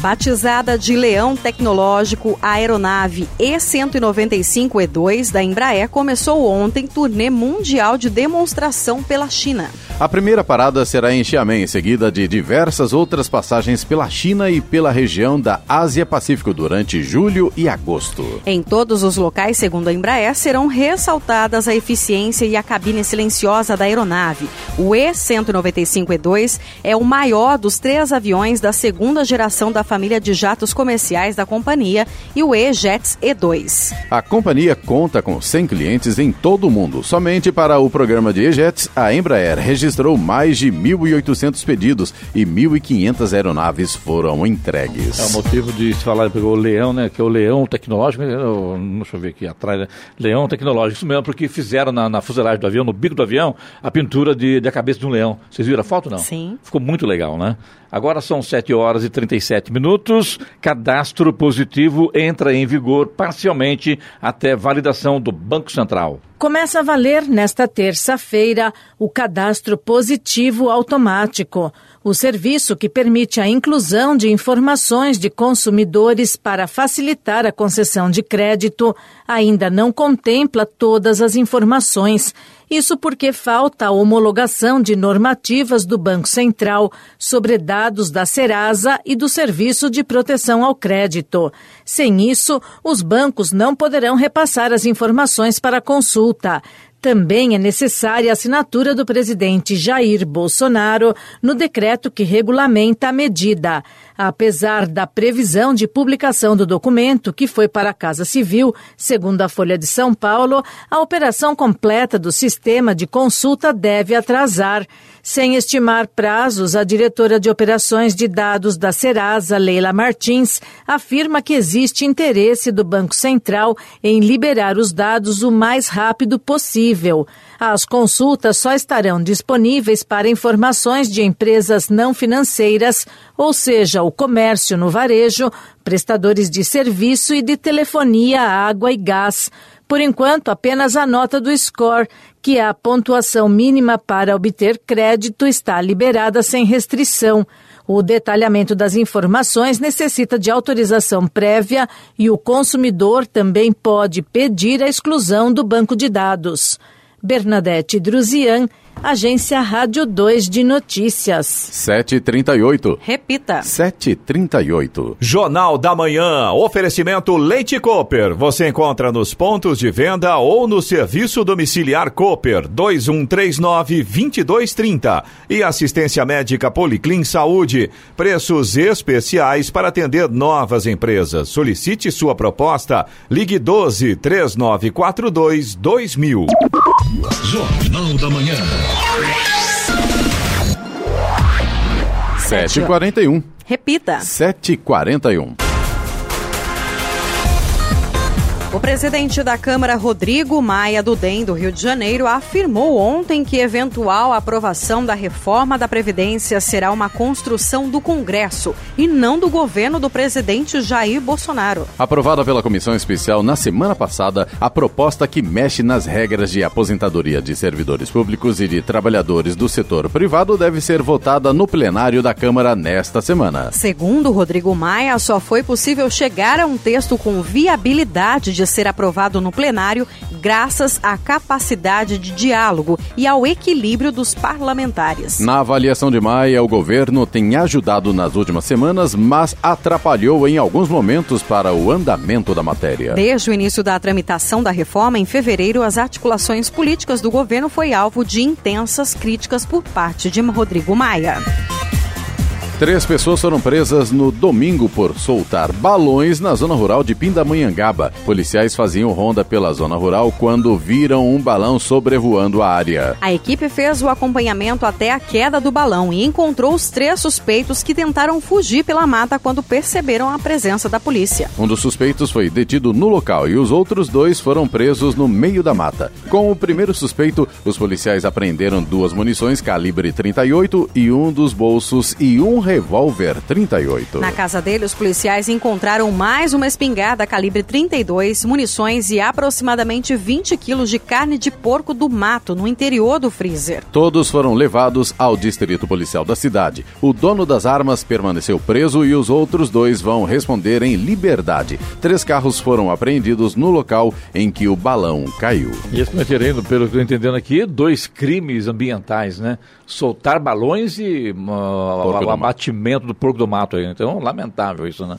Batizada de Leão Tecnológico, a aeronave E-195E2 da Embraer começou ontem turnê mundial de demonstração pela China. A primeira parada será em Xiamen, seguida de diversas outras passagens pela China e pela região da Ásia-Pacífico durante julho e agosto. Em todos os locais, segundo a Embraer, serão ressaltadas a eficiência e a cabine silenciosa da aeronave. O E-195E2 é o maior dos três aviões da segunda geração da família de jatos comerciais da companhia e o E-Jets E2. A companhia conta com 100 clientes em todo o mundo. Somente para o programa de E-Jets, a Embraer registrou mais de 1.800 pedidos e 1.500 aeronaves foram entregues. É o motivo de se falar o leão, né? Que é o leão tecnológico. Eu, deixa eu ver aqui atrás. Né? Leão tecnológico, isso mesmo, porque fizeram na, na, fuselagem do avião, no bico do avião, a pintura de, de a cabeça de um leão. Vocês viram a foto, não? Sim. Ficou muito legal, né? Agora são 7 horas e 37 minutos. Cadastro positivo entra em vigor parcialmente até validação do Banco Central. Começa a valer nesta terça-feira o cadastro positivo automático, o serviço que permite a inclusão de informações de consumidores para facilitar a concessão de crédito, ainda não contempla todas as informações. Isso porque falta a homologação de normativas do Banco Central sobre dados da Serasa e do Serviço de Proteção ao Crédito. Sem isso, os bancos não poderão repassar as informações para consulta. Também é necessária a assinatura do presidente Jair Bolsonaro no decreto que regulamenta a medida. Apesar da previsão de publicação do documento, que foi para a Casa Civil, segundo a Folha de São Paulo, a operação completa do sistema de consulta deve atrasar. Sem estimar prazos, a diretora de operações de dados da Serasa, Leila Martins, afirma que existe interesse do Banco Central em liberar os dados o mais rápido possível. As consultas só estarão disponíveis para informações de empresas não financeiras, ou seja, o comércio no varejo, prestadores de serviço e de telefonia, água e gás. Por enquanto, apenas a nota do score, que a pontuação mínima para obter crédito, está liberada sem restrição. O detalhamento das informações necessita de autorização prévia e o consumidor também pode pedir a exclusão do banco de dados. Bernadette Druzian, Agência Rádio 2 de Notícias. 7h38. Repita. 7h38. Jornal da Manhã. Oferecimento Leite Cooper. Você encontra nos pontos de venda ou no serviço domiciliar Cooper 2139-2230. E assistência médica Policlin Saúde. Preços especiais para atender novas empresas. Solicite sua proposta. Ligue 12 3942 2000. Jornal da Manhã. 7h41. Repita. 7h41. O presidente da Câmara, Rodrigo Maia do DEM do Rio de Janeiro, afirmou ontem que eventual aprovação da reforma da Previdência será uma construção do Congresso e não do governo do presidente Jair Bolsonaro. Aprovada pela Comissão Especial na semana passada, a proposta que mexe nas regras de aposentadoria de servidores públicos e de trabalhadores do setor privado deve ser votada no plenário da Câmara nesta semana. Segundo Rodrigo Maia, só foi possível chegar a um texto com viabilidade de ser aprovado no plenário graças à capacidade de diálogo e ao equilíbrio dos parlamentares. Na avaliação de Maia, o governo tem ajudado nas últimas semanas, mas atrapalhou em alguns momentos para o andamento da matéria. Desde o início da tramitação da reforma, em fevereiro, as articulações políticas do governo foi alvo de intensas críticas por parte de Rodrigo Maia. Três pessoas foram presas no domingo por soltar balões na zona rural de Pindamonhangaba. Policiais faziam ronda pela zona rural quando viram um balão sobrevoando a área. A equipe fez o acompanhamento até a queda do balão e encontrou os três suspeitos que tentaram fugir pela mata quando perceberam a presença da polícia. Um dos suspeitos foi detido no local e os outros dois foram presos no meio da mata. Com o primeiro suspeito, os policiais apreenderam duas munições calibre 38 e um dos bolsos e um revólver 38. Na casa dele, os policiais encontraram mais uma espingarda calibre 32, munições e aproximadamente 20 quilos de carne de porco do mato no interior do freezer. Todos foram levados ao distrito policial da cidade. O dono das armas permaneceu preso e os outros dois vão responder em liberdade. Três carros foram apreendidos no local em que o balão caiu. E esse cometeram, pelo que eu estou entendendo aqui, dois crimes ambientais, né? Soltar balões e uh, o abatimento do porco do mato aí. Então, lamentável isso, né?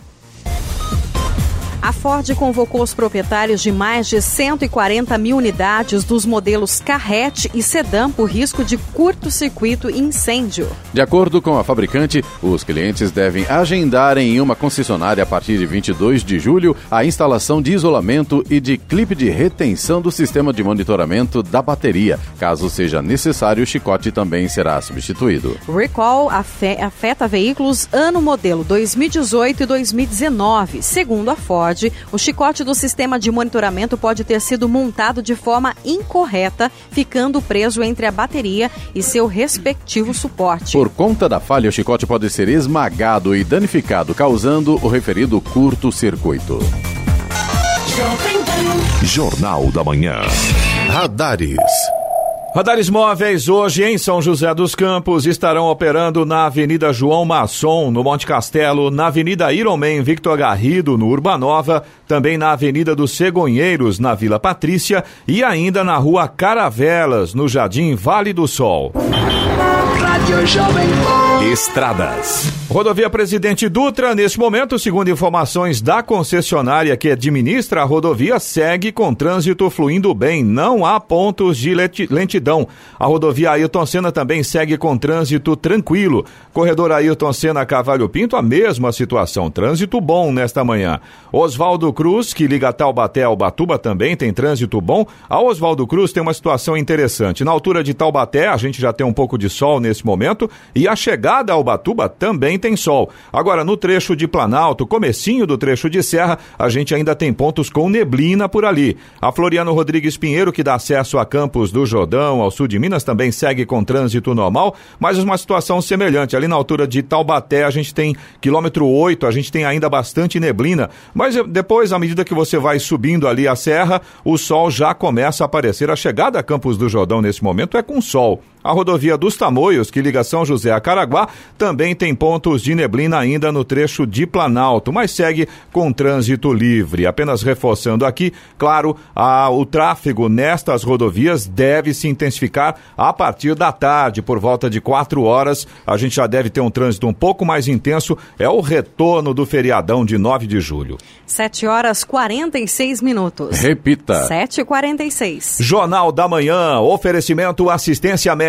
A Ford convocou os proprietários de mais de 140 mil unidades dos modelos carrete e sedã por risco de curto-circuito e incêndio. De acordo com a fabricante, os clientes devem agendar em uma concessionária a partir de 22 de julho a instalação de isolamento e de clipe de retenção do sistema de monitoramento da bateria. Caso seja necessário, o chicote também será substituído. Recall afeta veículos ano modelo 2018 e 2019, segundo a Ford o chicote do sistema de monitoramento pode ter sido montado de forma incorreta, ficando preso entre a bateria e seu respectivo suporte. Por conta da falha, o chicote pode ser esmagado e danificado, causando o referido curto-circuito. Jornal da Manhã. Radares. Radares móveis hoje em São José dos Campos estarão operando na Avenida João Masson, no Monte Castelo, na Avenida Ironman Victor Garrido, no Urbanova, também na Avenida dos Cegonheiros, na Vila Patrícia e ainda na Rua Caravelas, no Jardim Vale do Sol. Estradas. Rodovia Presidente Dutra, neste momento, segundo informações da concessionária que administra a rodovia, segue com trânsito fluindo bem. Não há pontos de lentidão. A rodovia Ailton Senna também segue com trânsito tranquilo. Corredor Ailton Senna Cavalho Pinto, a mesma situação. Trânsito bom nesta manhã. Oswaldo Cruz, que liga Taubaté ao Batuba, também tem trânsito bom. A Oswaldo Cruz tem uma situação interessante. Na altura de Taubaté, a gente já tem um pouco de sol nesse momento e a chegada ao Batuba também tem sol. Agora, no trecho de Planalto, comecinho do trecho de Serra, a gente ainda tem pontos com neblina por ali. A Floriano Rodrigues Pinheiro, que dá acesso a Campos do Jordão, ao sul de Minas, também segue com trânsito normal, mas uma situação semelhante. Ali na altura de Taubaté, a gente tem quilômetro 8, a gente tem ainda bastante neblina, mas depois, à medida que você vai subindo ali a serra, o sol já começa a aparecer. A chegada a Campos do Jordão nesse momento é com sol. A rodovia dos Tamoios, que liga São José a Caraguá, também tem pontos de neblina ainda no trecho de Planalto, mas segue com trânsito livre. Apenas reforçando aqui, claro, a, o tráfego nestas rodovias deve se intensificar a partir da tarde, por volta de 4 horas. A gente já deve ter um trânsito um pouco mais intenso. É o retorno do feriadão de 9 de julho. 7 horas 46 minutos. Repita. 7h46. Jornal da Manhã, oferecimento assistência médica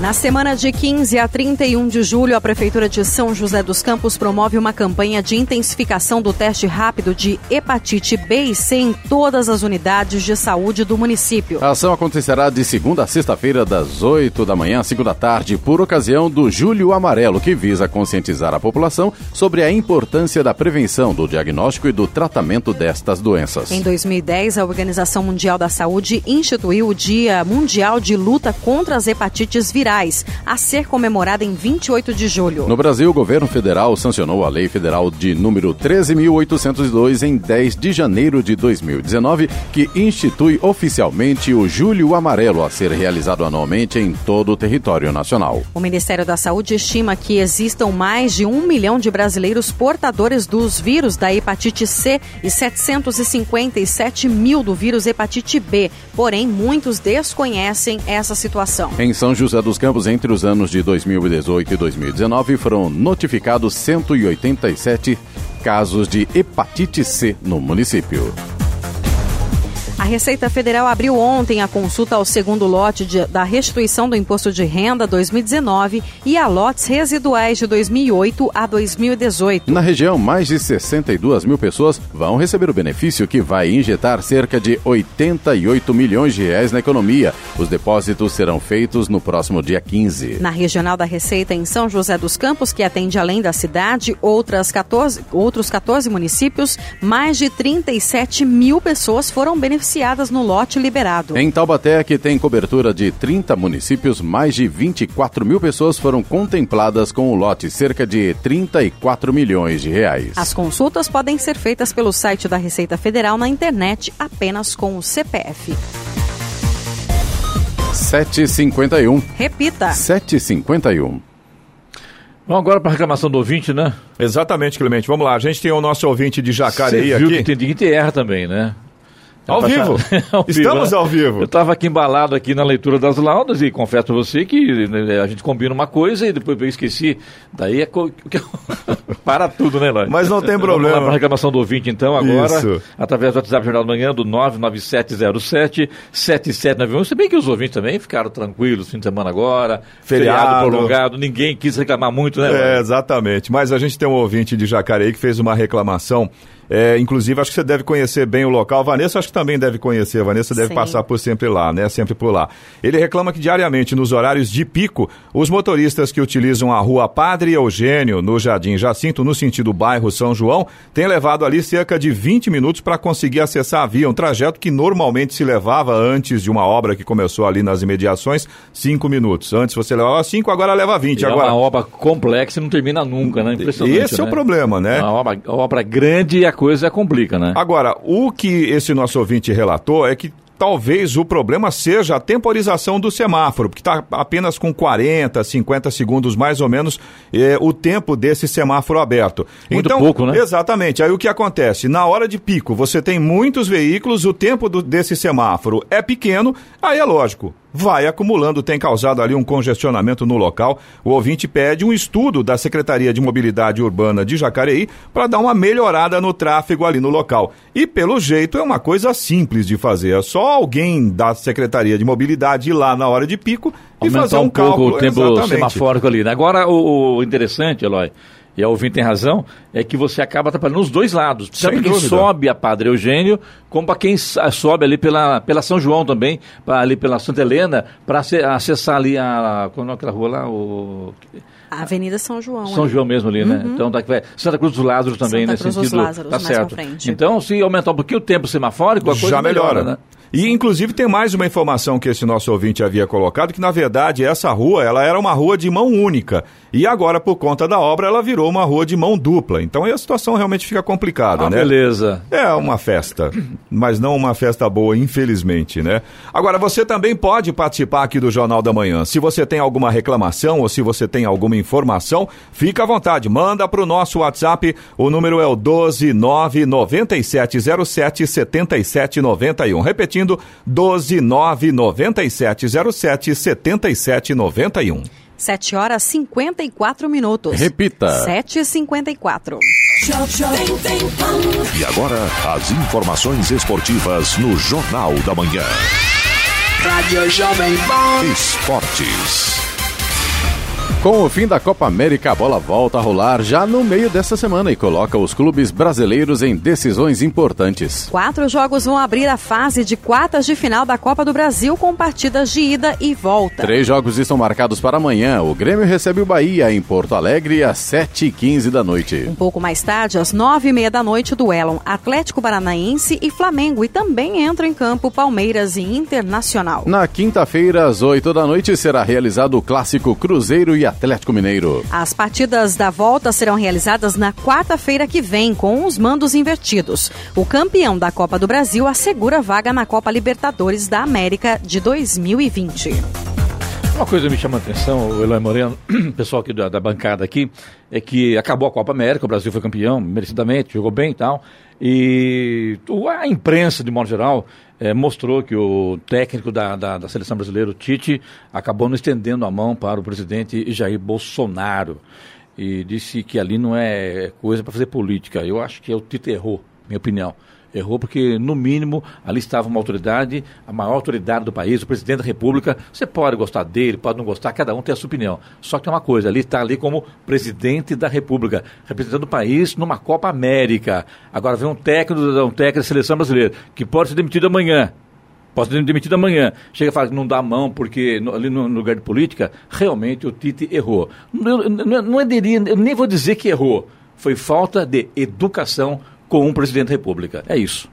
Na semana de 15 a 31 de julho, a Prefeitura de São José dos Campos promove uma campanha de intensificação do teste rápido de hepatite B e C em todas as unidades de saúde do município. A ação acontecerá de segunda a sexta-feira, das 8 da manhã às 5 da tarde, por ocasião do Julho Amarelo, que visa conscientizar a população sobre a importância da prevenção, do diagnóstico e do tratamento destas doenças. Em 2010, a Organização Mundial da Saúde instituiu o Dia Mundial de Luta contra as Hepatites Virais, a ser comemorada em 28 de julho. No Brasil, o governo federal sancionou a Lei Federal de número 13.802 em 10 de janeiro de 2019, que institui oficialmente o Julho Amarelo a ser realizado anualmente em todo o território nacional. O Ministério da Saúde estima que existam mais de um milhão de brasileiros portadores dos vírus da hepatite C e 757 mil do vírus hepatite B. Porém, muitos desconhecem essa situação. Em São José dos Campos, entre os anos de 2018 e 2019, foram notificados 187 casos de hepatite C no município. A Receita Federal abriu ontem a consulta ao segundo lote de, da restituição do Imposto de Renda 2019 e a lotes residuais de 2008 a 2018. Na região, mais de 62 mil pessoas vão receber o benefício que vai injetar cerca de 88 milhões de reais na economia. Os depósitos serão feitos no próximo dia 15. Na Regional da Receita em São José dos Campos, que atende além da cidade outras 14, outros 14 municípios, mais de 37 mil pessoas foram beneficiadas no lote liberado. Em Taubaté, que tem cobertura de 30 municípios, mais de 24 mil pessoas foram contempladas com o lote, cerca de 34 milhões de reais. As consultas podem ser feitas pelo site da Receita Federal na internet apenas com o CPF. 751. Repita. 751. Vamos agora para a reclamação do ouvinte, né? Exatamente, Clemente. Vamos lá. A gente tem o nosso ouvinte de Jacareí Você viu aqui. que tem dia que erra também, né? Ao vivo. ao vivo, Estamos né? ao vivo. Eu estava aqui embalado aqui na leitura das laudas e confesso a você que né, a gente combina uma coisa e depois eu esqueci. Daí é co... para tudo, né, Eloy? Mas não tem Vamos lá problema. para a reclamação do ouvinte, então, agora, Isso. através do WhatsApp Jornal da Manhã, do 99707-7791. Se bem que os ouvintes também ficaram tranquilos, fim de semana agora, feriado, Feriado. prolongado, ninguém quis reclamar muito, né, Eloy? É, exatamente. Mas a gente tem um ouvinte de Jacareí que fez uma reclamação. É, inclusive, acho que você deve conhecer bem o local. Vanessa, acho que também deve conhecer. Vanessa deve Sim. passar por sempre lá, né? Sempre por lá. Ele reclama que diariamente, nos horários de pico, os motoristas que utilizam a rua Padre Eugênio, no Jardim Jacinto, no sentido bairro São João, têm levado ali cerca de 20 minutos para conseguir acessar a via. Um trajeto que normalmente se levava antes de uma obra que começou ali nas imediações, 5 minutos. Antes você levava 5, agora leva 20. E agora, É uma obra complexa e não termina nunca, né? Impressionante. esse é o né? problema, né? Uma obra, obra grande e a coisa complica, né? Agora, o que esse nosso ouvinte relatou é que talvez o problema seja a temporização do semáforo, porque está apenas com 40, 50 segundos mais ou menos é, o tempo desse semáforo aberto. Muito então, pouco, né? Exatamente. Aí o que acontece? Na hora de pico, você tem muitos veículos, o tempo do- desse semáforo é pequeno, aí é lógico. Vai acumulando, tem causado ali um congestionamento no local. O ouvinte pede um estudo da Secretaria de Mobilidade Urbana de Jacareí para dar uma melhorada no tráfego ali no local. E pelo jeito é uma coisa simples de fazer. É só alguém da Secretaria de Mobilidade ir lá na hora de pico e Aumentar fazer um, um pouco cálculo. o tempo Exatamente. semafórico ali. né? Agora, o, o interessante, Eloy, e a ouvinte tem razão, é que você acaba atrapalhando os dois lados. Tanto Sem quem dúvida. sobe a Padre Eugênio, como para quem sobe ali pela, pela São João também, pra, ali pela Santa Helena, para acessar ali a. Qual é aquela rua lá? O, A Avenida São João. São ali. João mesmo ali, né? Então daqui vai. Santa Cruz dos Lázaros também, Santa nesse Cruz dos sentido. Lázaros, tá mais pra certo. frente. Então, se aumentar um pouquinho o tempo semafórico, a coisa já melhora. né? E inclusive tem mais uma informação que esse nosso ouvinte havia colocado, que na verdade essa rua, ela era uma rua de mão única. E agora, por conta da obra, ela virou uma rua de mão dupla. Então aí a situação realmente fica complicada, Ah, né? beleza. É uma festa, mas não uma festa boa, infelizmente, né? Agora, você também pode participar aqui do Jornal da Manhã. Se você tem alguma reclamação ou se você tem alguma informação, fica à vontade, manda para o nosso WhatsApp. O número é o 12997077791. Repetindo, 12997077791. 7 horas 54 minutos. Repita. 7h54. E agora, as informações esportivas no Jornal da Manhã. Rádio Jovem Pan. Esportes. Com o fim da Copa América, a bola volta a rolar já no meio dessa semana e coloca os clubes brasileiros em decisões importantes. Quatro jogos vão abrir a fase de quartas de final da Copa do Brasil com partidas de ida e volta. Três jogos estão marcados para amanhã. O Grêmio recebe o Bahia em Porto Alegre às 7h15 da noite. Um pouco mais tarde, às nove e meia da noite, duelam Atlético Paranaense e Flamengo e também entra em campo Palmeiras e Internacional. Na quinta-feira, às 8 da noite, será realizado o clássico Cruzeiro e Atlético Mineiro. As partidas da volta serão realizadas na quarta-feira que vem, com os mandos invertidos. O campeão da Copa do Brasil assegura vaga na Copa Libertadores da América de 2020. Uma coisa me chama a atenção, o Eloy Moreno, pessoal aqui da, da bancada aqui, é que acabou a Copa América, o Brasil foi campeão, merecidamente, jogou bem e tal. E a imprensa, de modo geral, eh, mostrou que o técnico da, da, da seleção brasileira, o Tite, acabou não estendendo a mão para o presidente Jair Bolsonaro. E disse que ali não é coisa para fazer política. Eu acho que o Tite errou, minha opinião. Errou porque, no mínimo, ali estava uma autoridade, a maior autoridade do país, o presidente da República. Você pode gostar dele, pode não gostar, cada um tem a sua opinião. Só que tem uma coisa, ali está ali como presidente da República, representando o país numa Copa América. Agora vem um técnico, um técnico da seleção brasileira, que pode ser demitido amanhã. Pode ser demitido amanhã. Chega e fala que não dá a mão porque no- ali no, no lugar de política, realmente o Tite errou. Eu, não, não diria, eu nem vou dizer que errou. Foi falta de educação com um presidente da República. É isso.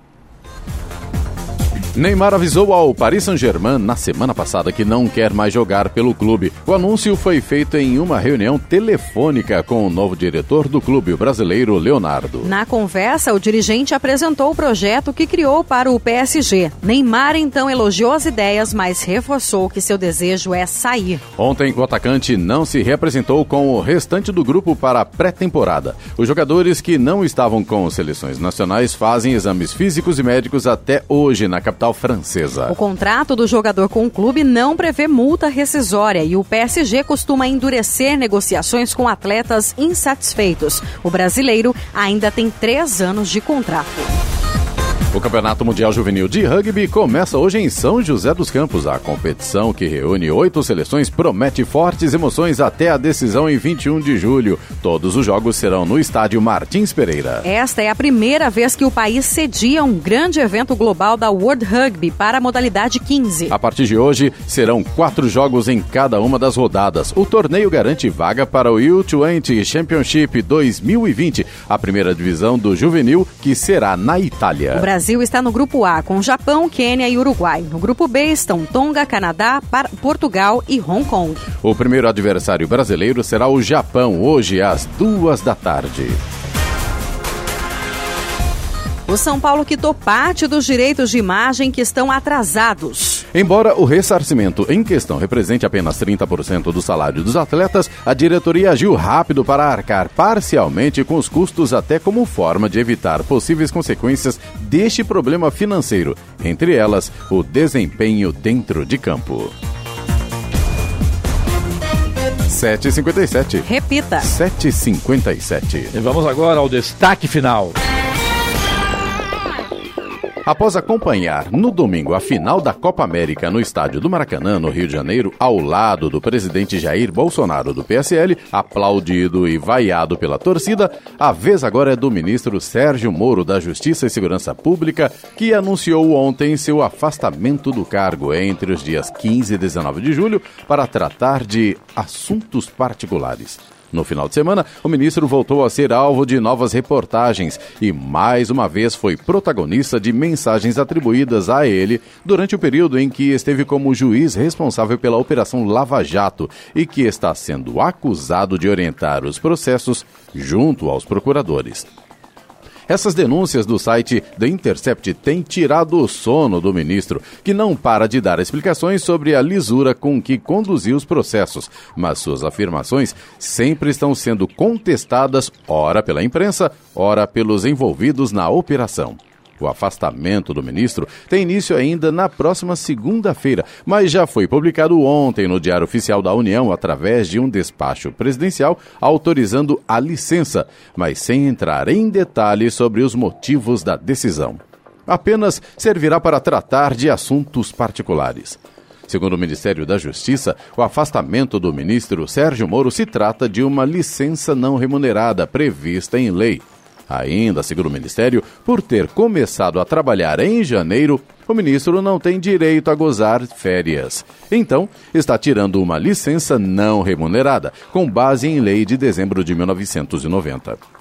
Neymar avisou ao Paris Saint-Germain na semana passada que não quer mais jogar pelo clube. O anúncio foi feito em uma reunião telefônica com o novo diretor do clube, o brasileiro Leonardo. Na conversa, o dirigente apresentou o projeto que criou para o PSG. Neymar então elogiou as ideias, mas reforçou que seu desejo é sair. Ontem, o atacante não se representou com o restante do grupo para a pré-temporada. Os jogadores que não estavam com seleções nacionais fazem exames físicos e médicos até hoje na capital francesa. O contrato do jogador com o clube não prevê multa rescisória e o PSG costuma endurecer negociações com atletas insatisfeitos. O brasileiro ainda tem três anos de contrato. O Campeonato Mundial Juvenil de Rugby começa hoje em São José dos Campos. A competição, que reúne oito seleções, promete fortes emoções até a decisão em 21 de julho. Todos os jogos serão no estádio Martins Pereira. Esta é a primeira vez que o país cedia um grande evento global da World Rugby para a modalidade 15. A partir de hoje, serão quatro jogos em cada uma das rodadas. O torneio garante vaga para o U20 Championship 2020, a primeira divisão do juvenil, que será na Itália. O Brasil está no grupo A, com Japão, Quênia e Uruguai. No grupo B estão Tonga, Canadá, Par- Portugal e Hong Kong. O primeiro adversário brasileiro será o Japão, hoje às duas da tarde. O São Paulo quitou parte dos direitos de imagem que estão atrasados. Embora o ressarcimento em questão represente apenas 30% do salário dos atletas, a diretoria agiu rápido para arcar parcialmente com os custos, até como forma de evitar possíveis consequências deste problema financeiro, entre elas o desempenho dentro de campo. 7h57. Repita. 7h57. E vamos agora ao destaque final. Após acompanhar no domingo a final da Copa América no estádio do Maracanã, no Rio de Janeiro, ao lado do presidente Jair Bolsonaro do PSL, aplaudido e vaiado pela torcida, a vez agora é do ministro Sérgio Moro da Justiça e Segurança Pública, que anunciou ontem seu afastamento do cargo entre os dias 15 e 19 de julho para tratar de assuntos particulares. No final de semana, o ministro voltou a ser alvo de novas reportagens e mais uma vez foi protagonista de mensagens atribuídas a ele durante o período em que esteve como juiz responsável pela Operação Lava Jato e que está sendo acusado de orientar os processos junto aos procuradores. Essas denúncias do site The Intercept têm tirado o sono do ministro, que não para de dar explicações sobre a lisura com que conduziu os processos, mas suas afirmações sempre estão sendo contestadas, ora pela imprensa, ora pelos envolvidos na operação. O afastamento do ministro tem início ainda na próxima segunda-feira, mas já foi publicado ontem no Diário Oficial da União através de um despacho presidencial autorizando a licença, mas sem entrar em detalhes sobre os motivos da decisão. Apenas servirá para tratar de assuntos particulares. Segundo o Ministério da Justiça, o afastamento do ministro Sérgio Moro se trata de uma licença não remunerada prevista em lei. Ainda, segundo o Ministério, por ter começado a trabalhar em janeiro, o ministro não tem direito a gozar férias. Então, está tirando uma licença não remunerada, com base em lei de dezembro de 1990.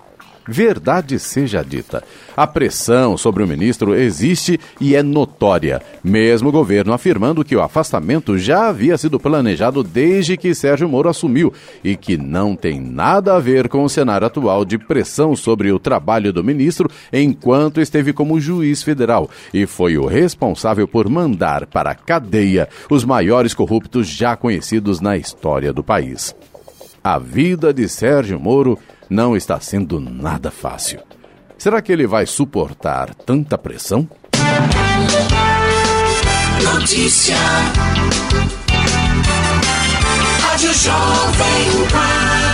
Verdade seja dita, a pressão sobre o ministro existe e é notória, mesmo o governo afirmando que o afastamento já havia sido planejado desde que Sérgio Moro assumiu e que não tem nada a ver com o cenário atual de pressão sobre o trabalho do ministro enquanto esteve como juiz federal e foi o responsável por mandar para a cadeia os maiores corruptos já conhecidos na história do país. A vida de Sérgio Moro não está sendo nada fácil. Será que ele vai suportar tanta pressão? Notícia. Rádio Jovem Pan.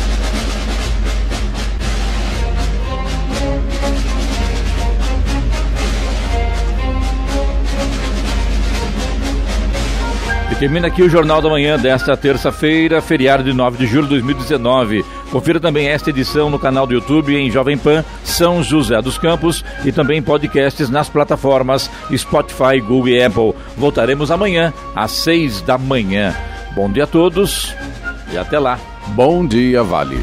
Termina aqui o Jornal da Manhã desta terça-feira, feriado de 9 de julho de 2019. Confira também esta edição no canal do YouTube em Jovem Pan São José dos Campos e também podcasts nas plataformas Spotify, Google e Apple. Voltaremos amanhã às 6 da manhã. Bom dia a todos e até lá. Bom dia, Vale.